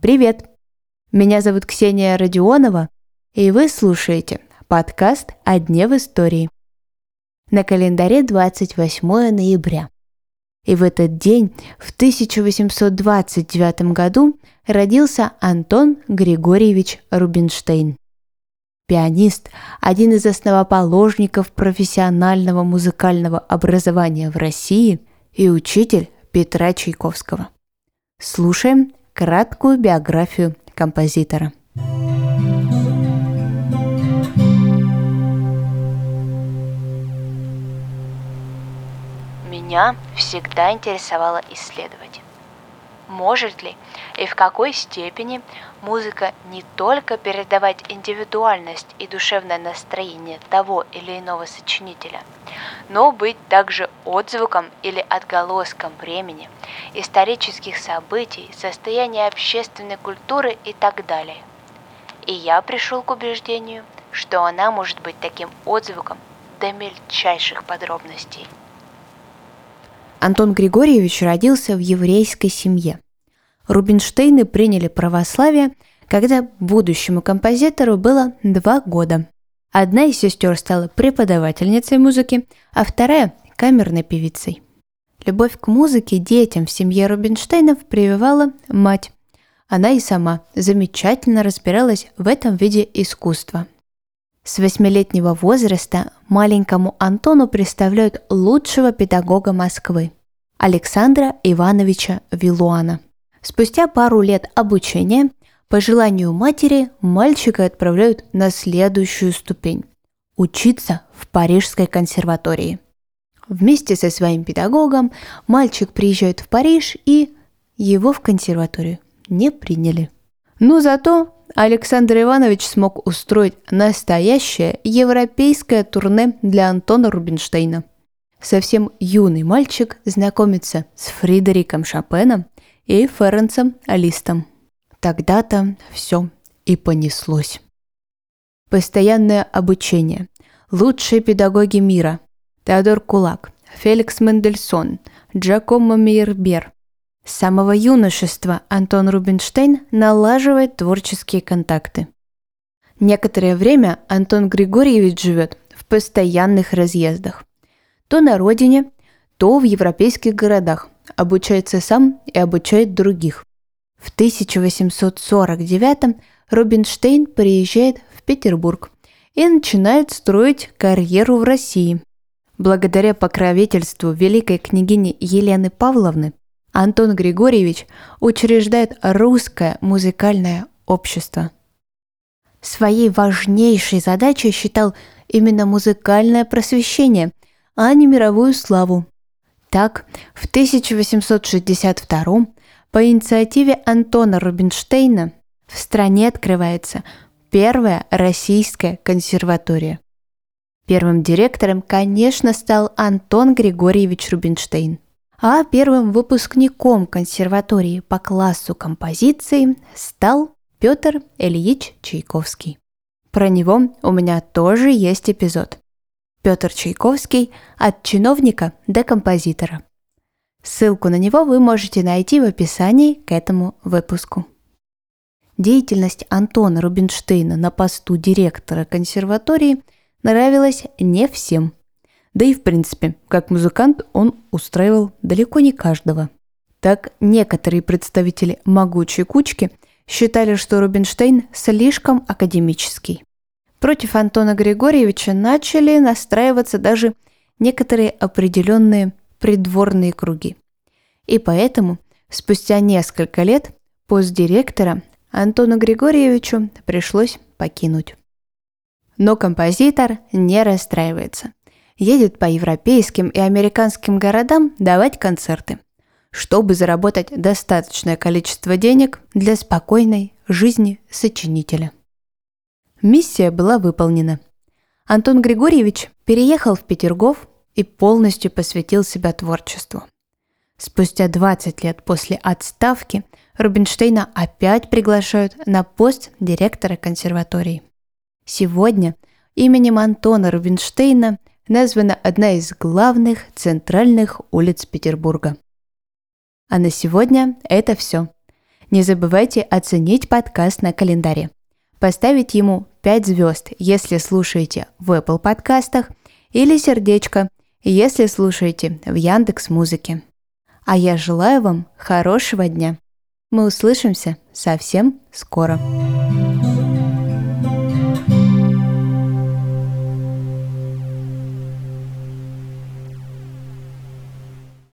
Привет! Меня зовут Ксения Родионова, и вы слушаете подкаст «О дне в истории». На календаре 28 ноября. И в этот день, в 1829 году, родился Антон Григорьевич Рубинштейн. Пианист, один из основоположников профессионального музыкального образования в России и учитель Петра Чайковского. Слушаем краткую биографию композитора. Меня всегда интересовало исследовать. Может ли и в какой степени музыка не только передавать индивидуальность и душевное настроение того или иного сочинителя, но быть также отзвуком или отголоском времени, исторических событий, состояния общественной культуры и так далее. И я пришел к убеждению, что она может быть таким отзвуком до мельчайших подробностей. Антон Григорьевич родился в еврейской семье. Рубинштейны приняли православие, когда будущему композитору было два года. Одна из сестер стала преподавательницей музыки, а вторая – камерной певицей. Любовь к музыке детям в семье Рубинштейнов прививала мать. Она и сама замечательно разбиралась в этом виде искусства. С восьмилетнего возраста маленькому Антону представляют лучшего педагога Москвы – Александра Ивановича Вилуана. Спустя пару лет обучения по желанию матери мальчика отправляют на следующую ступень – учиться в Парижской консерватории. Вместе со своим педагогом мальчик приезжает в Париж и его в консерваторию не приняли. Но зато Александр Иванович смог устроить настоящее европейское турне для Антона Рубинштейна. Совсем юный мальчик знакомится с Фридериком Шопеном и Ференцем Алистом. Тогда-то все и понеслось. Постоянное обучение. Лучшие педагоги мира. Теодор Кулак, Феликс Мендельсон, Джакомо Мейербер, с самого юношества Антон Рубинштейн налаживает творческие контакты. Некоторое время Антон Григорьевич живет в постоянных разъездах. То на родине, то в европейских городах, обучается сам и обучает других. В 1849 Рубинштейн приезжает в Петербург и начинает строить карьеру в России. Благодаря покровительству великой княгини Елены Павловны Антон Григорьевич учреждает русское музыкальное общество. Своей важнейшей задачей считал именно музыкальное просвещение, а не мировую славу. Так, в 1862 по инициативе Антона Рубинштейна в стране открывается первая российская консерватория. Первым директором, конечно, стал Антон Григорьевич Рубинштейн – а первым выпускником консерватории по классу композиции стал Петр Ильич Чайковский. Про него у меня тоже есть эпизод. Петр Чайковский от чиновника до композитора. Ссылку на него вы можете найти в описании к этому выпуску. Деятельность Антона Рубинштейна на посту директора консерватории нравилась не всем – да и в принципе, как музыкант он устраивал далеко не каждого. Так некоторые представители могучей кучки считали, что Рубинштейн слишком академический. Против Антона Григорьевича начали настраиваться даже некоторые определенные придворные круги. И поэтому спустя несколько лет пост директора Антону Григорьевичу пришлось покинуть. Но композитор не расстраивается едет по европейским и американским городам давать концерты, чтобы заработать достаточное количество денег для спокойной жизни сочинителя. Миссия была выполнена. Антон Григорьевич переехал в Петергоф и полностью посвятил себя творчеству. Спустя 20 лет после отставки Рубинштейна опять приглашают на пост директора консерватории. Сегодня именем Антона Рубинштейна названа одна из главных центральных улиц Петербурга. А на сегодня это все. Не забывайте оценить подкаст на календаре. Поставить ему 5 звезд, если слушаете в Apple подкастах, или сердечко, если слушаете в Яндекс Музыке. А я желаю вам хорошего дня. Мы услышимся совсем скоро.